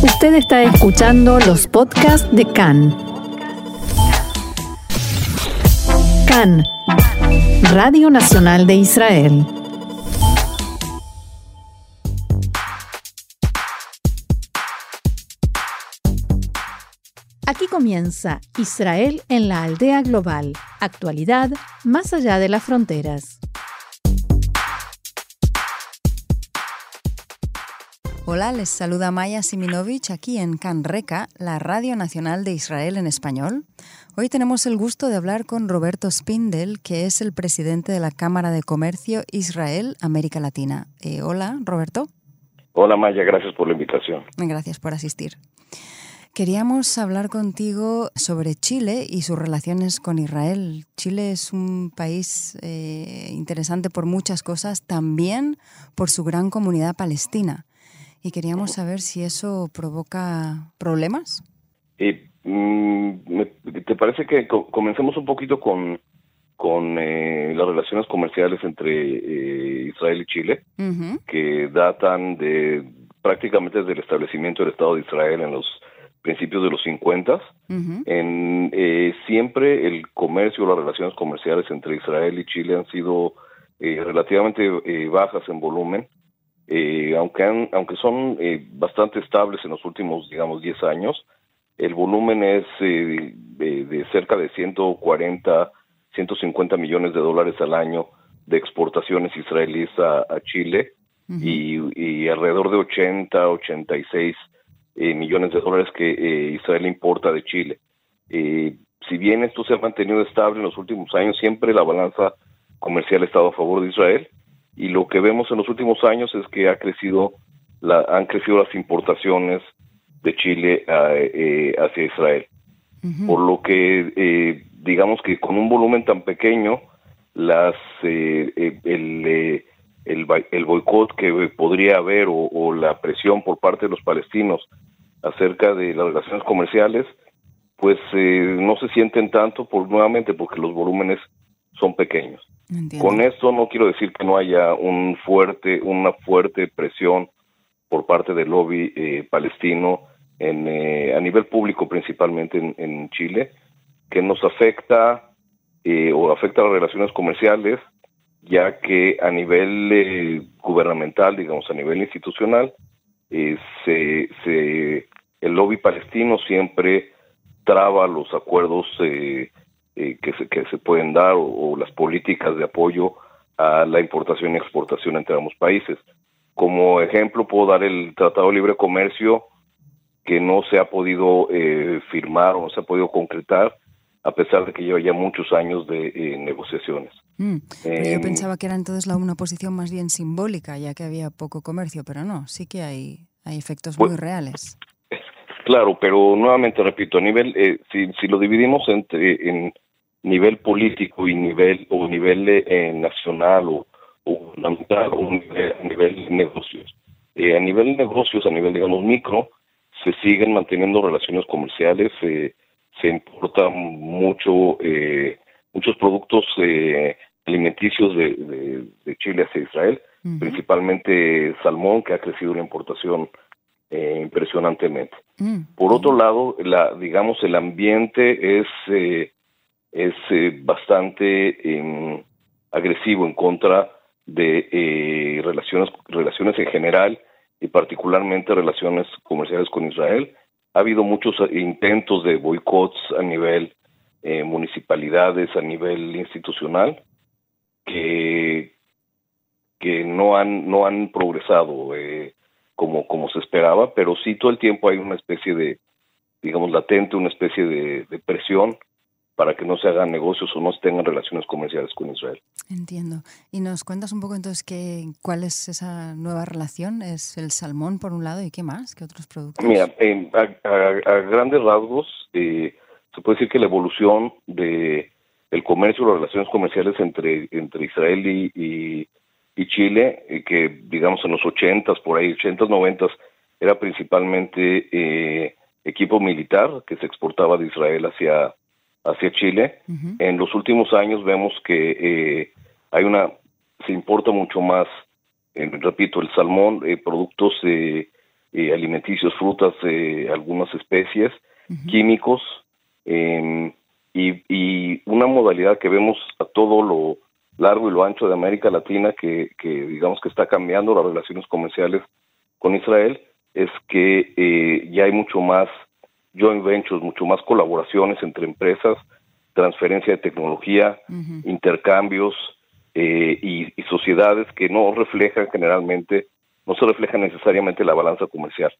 Usted está escuchando los podcasts de CAN. CAN, Radio Nacional de Israel. Aquí comienza Israel en la aldea global, actualidad más allá de las fronteras. Hola, les saluda Maya Siminovich aquí en Canreca, la Radio Nacional de Israel en español. Hoy tenemos el gusto de hablar con Roberto Spindel, que es el presidente de la Cámara de Comercio Israel América Latina. Eh, hola, Roberto. Hola, Maya, gracias por la invitación. Gracias por asistir. Queríamos hablar contigo sobre Chile y sus relaciones con Israel. Chile es un país eh, interesante por muchas cosas, también por su gran comunidad palestina y queríamos saber si eso provoca problemas. Mm, ¿Te parece que comencemos un poquito con, con eh, las relaciones comerciales entre eh, Israel y Chile, que datan de prácticamente desde el establecimiento del Estado de Israel en los principios de los 50. en, eh, siempre el comercio, las relaciones comerciales entre Israel y Chile han sido relativamente bajas en volumen eh, aunque, aunque son eh, bastante estables en los últimos, digamos, 10 años, el volumen es eh, de, cerca de 140, 150 millones de dólares al año de exportaciones israelíes a, Chile y, alrededor de 80, 86 millones de dólares que Israel importa de Chile. si bien esto se ha mantenido estable en los últimos años, siempre la balanza comercial ha estado a favor de Israel y lo que vemos en los últimos años es que ha crecido la, han crecido las importaciones de Chile eh, hacia Israel. Por lo que eh, digamos que con un volumen tan pequeño, las eh, el, el, boicot que podría haber o, la presión por parte de los palestinos acerca de las relaciones comerciales, pues no se sienten tanto por nuevamente porque los volúmenes son pequeños. Con esto no quiero decir que no haya un fuerte, una fuerte presión por parte del lobby eh, palestino en, eh, a nivel público principalmente en, Chile, que nos afecta eh, o afecta las relaciones comerciales, ya que a nivel gubernamental, digamos a nivel institucional, se, se, el lobby palestino siempre traba los acuerdos eh, que, se, que se pueden dar o, las políticas de apoyo a la importación y exportación entre ambos países. Como ejemplo puedo dar el Tratado de Libre Comercio que no se ha podido eh, firmar o no se ha podido concretar a pesar de que lleva ya muchos años de eh, negociaciones. Mm, yo em, pensaba que era entonces la, una posición más bien simbólica, ya que había poco comercio, pero no, sí que hay, hay efectos pues, muy reales. Claro, pero nuevamente repito, a nivel, si, si lo dividimos entre, en nivel político y nivel o nivel eh, nacional o, o o nivel, a nivel negocios. Eh, a nivel negocios, a nivel digamos micro, se siguen manteniendo relaciones comerciales, eh, se importan mucho eh, muchos productos alimenticios de, de, Chile hacia Israel, principalmente salmón que ha crecido una importación impresionantemente. Mm. Por otro lado, la digamos el ambiente es es eh, bastante em, agresivo en contra de eh, relaciones, relaciones en general y particularmente relaciones comerciales con Israel. Ha habido muchos intentos de boicots a nivel eh, municipalidades, a nivel institucional, que, que no han, no han progresado como, como se esperaba, pero sí todo el tiempo hay una especie de, digamos, latente, una especie de, de presión para que no se hagan negocios o no se tengan relaciones comerciales con Israel. Entiendo. ¿Y nos cuentas un poco entonces qué, cuál es esa nueva relación? ¿Es el salmón por un lado y qué más? ¿Qué otros productos? Mira, a, grandes rasgos eh, se puede decir que la evolución de el comercio, las relaciones comerciales entre, entre Israel y, y, Chile, eh, que digamos en los 80 por ahí, 80s, 90 era principalmente eh, equipo militar que se exportaba de Israel hacia hacia Chile. En los últimos años vemos que eh, hay una, se importa mucho más, eh, repito, el salmón, eh, productos alimenticios, frutas, algunas especies, químicos, em, y, y, una modalidad que vemos a todo lo largo y lo ancho de América Latina que, que digamos que está cambiando las relaciones comerciales con Israel es que eh, ya hay mucho más joint ventures, mucho más colaboraciones entre empresas, transferencia de tecnología, intercambios eh, y, sociedades que no reflejan generalmente, no se reflejan necesariamente la balanza comercial.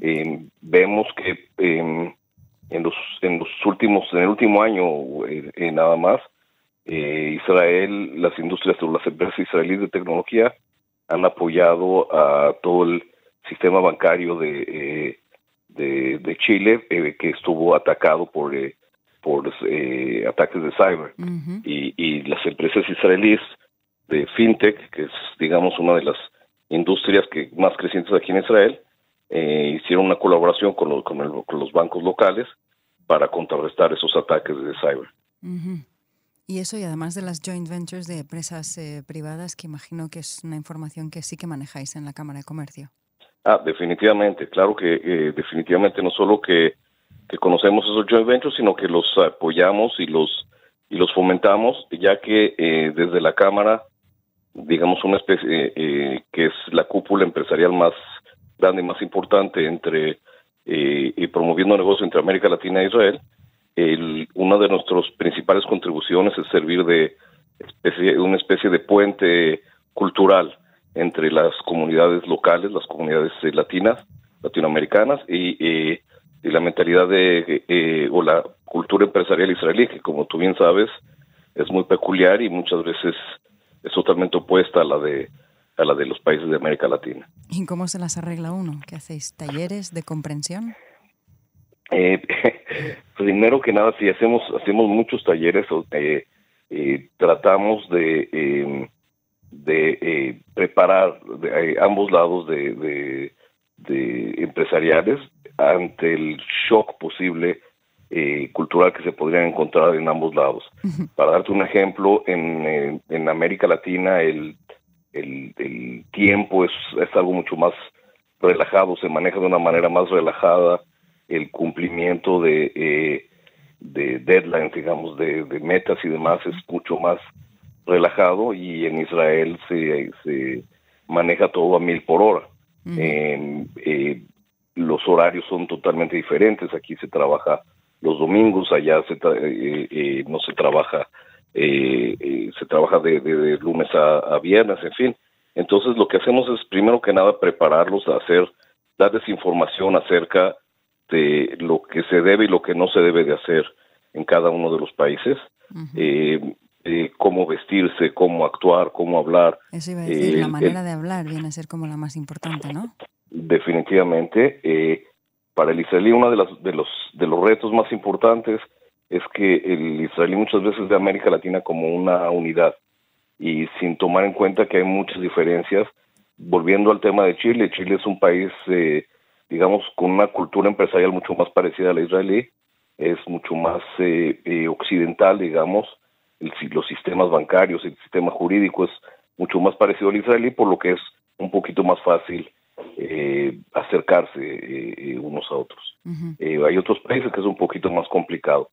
Eh, vemos que em, en los en los últimos en el último año nada más Israel, las industrias o las empresas israelíes de tecnología han apoyado a todo el sistema bancario de, eh, de, Chile eh, que estuvo atacado por, eh, por ataques de cyber. y, y, las empresas israelíes de fintech, que es, digamos, una de las industrias que más crecientes aquí en Israel, hicieron una colaboración con, con, los bancos locales para contrarrestar esos ataques de cyber. Y eso, y además de las joint ventures de empresas privadas, que imagino que es una información que sí que manejáis en la Cámara de Comercio. Ah, definitivamente, claro que eh, definitivamente no solo que, conocemos esos joint ventures, sino que los apoyamos y los y los fomentamos, ya que eh, desde la Cámara, digamos una especie eh, que es la cúpula empresarial más grande y más importante entre y promoviendo negocios entre América Latina e Israel, el, una de nuestras principales contribuciones es servir de especie, una especie de puente cultural entre las comunidades locales, las comunidades eh, latinas, latinoamericanas y, eh, y la mentalidad de eh, o la cultura empresarial israelí, que como tú bien sabes es muy peculiar y muchas veces es totalmente opuesta a la de a la de los países de América Latina. ¿Y cómo se las arregla uno? ¿Qué hacéis? ¿Talleres de comprensión? Eh, primero que nada, si hacemos hacemos muchos talleres, eh, tratamos de em, de eh, preparar de, eh, ambos lados de, de, empresariales ante el shock posible eh, cultural que se podrían encontrar en ambos lados. Para darte un ejemplo, en, en América Latina el, el, el tiempo es, es, algo mucho más relajado, se maneja de una manera más relajada, el cumplimiento de, de deadlines, digamos, de, de metas y demás es mucho más relajado y en Israel se, se maneja todo a mil por hora. eh, los horarios son totalmente diferentes. Aquí se trabaja los domingos, allá se eh, eh, no se trabaja, eh, se trabaja de, de, lunes a, viernes, en fin. Entonces lo que hacemos es primero que nada prepararlos a hacer, darles información acerca de lo que se debe y lo que no se debe de hacer en cada uno de los países. Eh, cómo vestirse, cómo actuar, cómo hablar. Eso iba a decir, la manera de hablar viene a ser como la más importante, ¿no? Definitivamente. Eh, para el israelí uno de, las, de, los, de los retos más importantes es que el israelí muchas veces ve a América Latina como una unidad y sin tomar en cuenta que hay muchas diferencias. Volviendo al tema de Chile, Chile es un país, eh, digamos, con una cultura empresarial mucho más parecida a la israelí, es mucho más occidental, digamos, los sistemas bancarios, el sistema jurídico es mucho más parecido al israelí, por lo que es un poquito más fácil eh, acercarse eh, eh, unos a otros. hay otros países que es un poquito más complicado,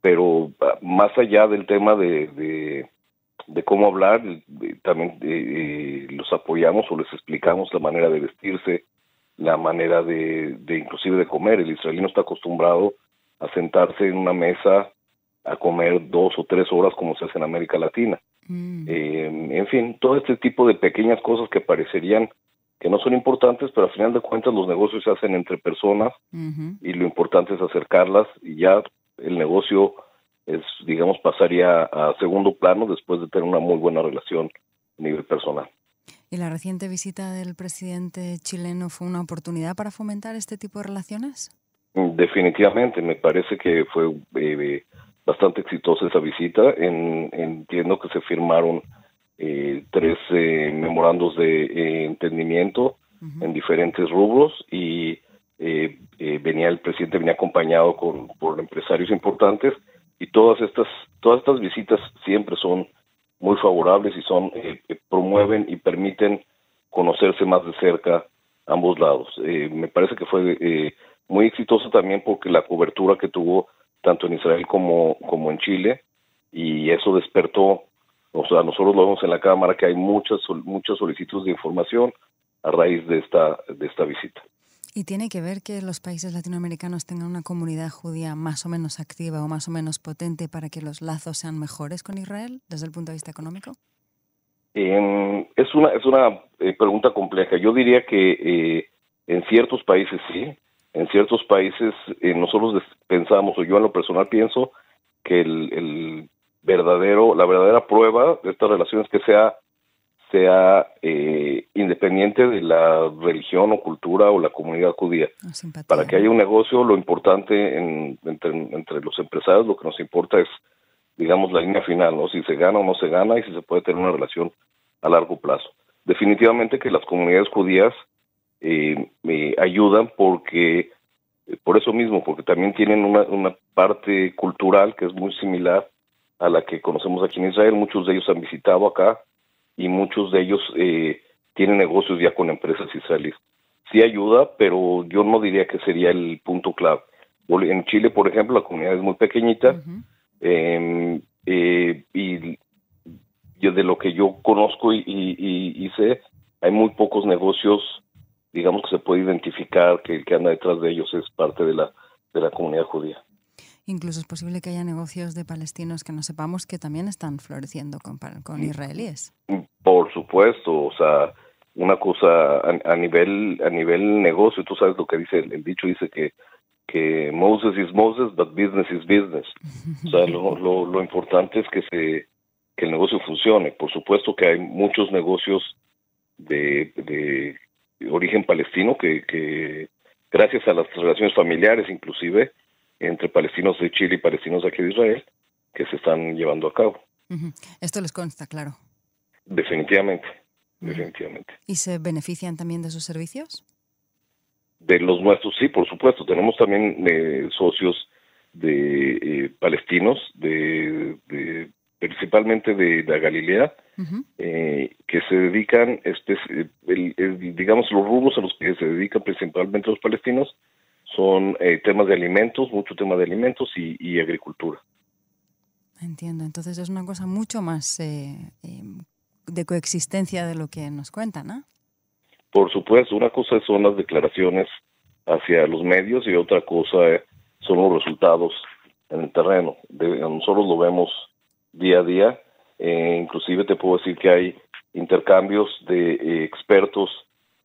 pero ah, más allá del tema de, de, cómo hablar, también los apoyamos o les explicamos la manera de vestirse, la manera de, de inclusive de comer. El israelí no está acostumbrado a sentarse en una mesa a comer dos o tres horas como se hace en América Latina. Mm. Eh, en fin, todo este tipo de pequeñas cosas que parecerían que no son importantes, pero al final de cuentas los negocios se hacen entre personas y lo importante es acercarlas y ya el negocio es, digamos, pasaría a segundo plano después de tener una muy buena relación a nivel personal. ¿Y la reciente visita del presidente chileno fue una oportunidad para fomentar este tipo de relaciones? Definitivamente, me parece que fue eh, bastante exitosa esa visita. En, entiendo que se firmaron eh, tres eh, memorandos de eh, entendimiento en diferentes rubros y venía el presidente venía acompañado con por empresarios importantes y todas estas todas estas visitas siempre son muy favorables y son promueven y permiten conocerse más de cerca ambos lados. Eh, me parece que fue eh, muy exitoso también porque la cobertura que tuvo tanto en Israel como, como en Chile y eso despertó, o sea, nosotros lo vemos en la Cámara que hay muchas, muchas solicitudes de información a raíz de esta, de esta visita. ¿Y tiene que ver que los países latinoamericanos tengan una comunidad judía más o menos activa o más o menos potente para que los lazos sean mejores con Israel desde el punto de vista económico? es una, es una eh, pregunta compleja. Yo diría que eh, en ciertos países sí, en ciertos países eh, nosotros pensamos, o yo en lo personal pienso, que el, el, verdadero, la verdadera prueba de estas relaciones que sea sea eh, independiente de la religión o cultura o la comunidad judía. Para que haya un negocio, lo importante entre, entre, los empresarios, lo que nos importa es, digamos, la línea final, ¿no? Si se gana o no se gana y si se puede tener una relación a largo plazo. Definitivamente que las comunidades judías eh, me ayudan porque, por eso mismo, porque también tienen una, una parte cultural que es muy similar a la que conocemos aquí en Israel. Muchos de ellos han visitado acá, y muchos de ellos eh, tienen negocios ya con empresas israelíes. Sí ayuda, pero yo no diría que sería el punto clave. En Chile, por ejemplo, la comunidad es muy pequeñita eh, y yo de lo que yo conozco y, y, sé, hay muy pocos negocios, digamos que se puede identificar que el que anda detrás de ellos es parte de la, de la comunidad judía. Incluso es posible que haya negocios de palestinos que no sepamos que también están floreciendo con, con israelíes. Por supuesto, o sea, una cosa a, nivel a nivel negocio, tú sabes lo que dice el, dicho, dice que que Moses is Moses, but business is business. O sea, lo, lo, importante es que se que el negocio funcione. Por supuesto que hay muchos negocios de, de origen palestino que, que gracias a las relaciones familiares inclusive entre palestinos de Chile y palestinos aquí de Israel que se están llevando a cabo. Esto les consta, claro. Definitivamente, definitivamente. ¿Y se benefician también de sus servicios? De los nuestros, sí, por supuesto. Tenemos también eh, socios de eh, palestinos, de, principalmente de, la Galilea, eh, que se dedican, digamos, los rubros a los que se dedican principalmente los palestinos son eh, temas de alimentos, mucho tema de alimentos y, agricultura. Entiendo, entonces es una cosa mucho más eh, em, de coexistencia de lo que nos cuentan, ¿no? Por supuesto, una cosa son las declaraciones hacia los medios y otra cosa son los resultados en el terreno. nosotros lo vemos día a día, eh, inclusive te puedo decir que hay intercambios de expertos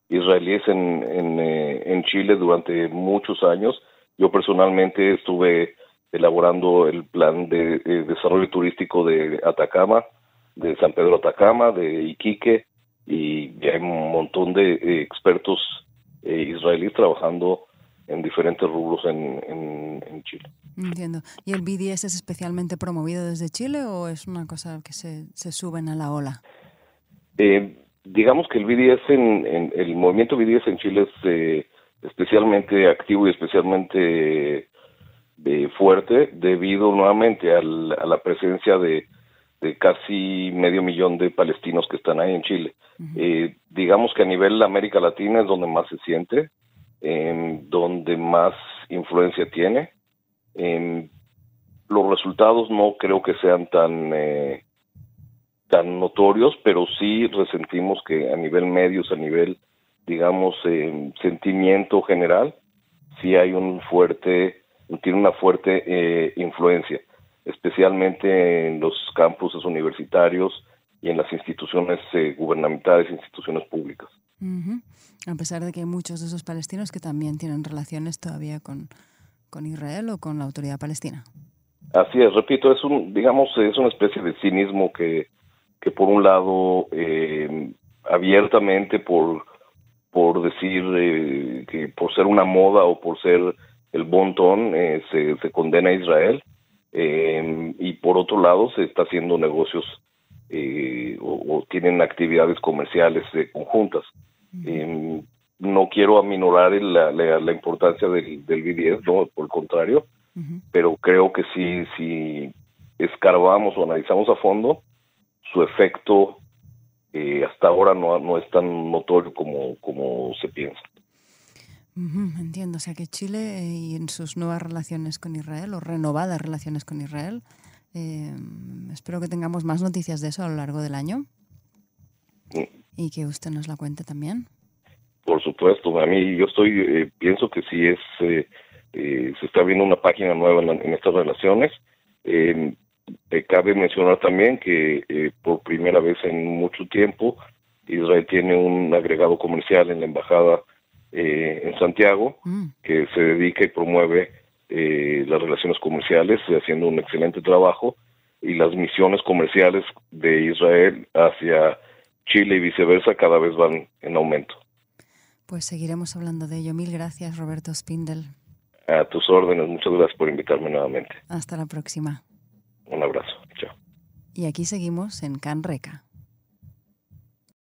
israelíes en, eh, en, Chile durante muchos años. Yo personalmente estuve elaborando el plan de, desarrollo turístico de Atacama, de San Pedro Atacama, de Iquique, y hay un montón de eh, expertos eh, israelíes trabajando en diferentes rubros en, en, Chile. Entiendo. ¿Y el BDS es especialmente promovido desde Chile o es una cosa que se, se suben a la ola? Eh, digamos que el BDS en, el movimiento BDS en Chile es eh, especialmente activo y especialmente eh, fuerte debido nuevamente a la presencia de, casi medio millón de palestinos que están ahí en Chile. Eh, digamos que a nivel América Latina es donde más se siente, donde más influencia tiene. los resultados no creo que sean tan tan notorios, pero sí resentimos que a nivel medios, a nivel, digamos, eh, sentimiento general, sí hay un fuerte, tiene una fuerte eh, influencia, especialmente en los campuses universitarios y en las instituciones eh, gubernamentales, instituciones públicas. A pesar de que hay muchos de esos palestinos que también tienen relaciones todavía con, con Israel o con la autoridad palestina. Así es, repito, es un, digamos, es una especie de cinismo que que por un lado eh, abiertamente por por decir eh, que por ser una moda o por ser el bontón eh, se, se, condena a Israel y por otro lado se está haciendo negocios o, tienen actividades comerciales conjuntas. No quiero aminorar la, la, importancia del, del BDS no por el contrario pero creo que si si escarbamos o analizamos a fondo su efecto eh, hasta ahora no, no es tan notorio como, como se piensa. entiendo, o sea que Chile eh, y en sus nuevas relaciones con Israel o renovadas relaciones con Israel, eh, espero que tengamos más noticias de eso a lo largo del año y que usted nos la cuente también. Por supuesto, a mí yo estoy, eh, pienso que sí es, se está abriendo una página nueva en, estas relaciones. cabe mencionar también que por primera vez en mucho tiempo Israel tiene un agregado comercial en la embajada eh, en Santiago, mm. que se dedica y promueve eh, las relaciones comerciales, haciendo un excelente trabajo, y las misiones comerciales de Israel hacia Chile y viceversa cada vez van en aumento. Pues seguiremos hablando de ello. Mil gracias, Roberto Spindel. A tus órdenes, muchas gracias por invitarme nuevamente. Hasta la próxima. Un abrazo, chao. Y aquí seguimos en Canreca.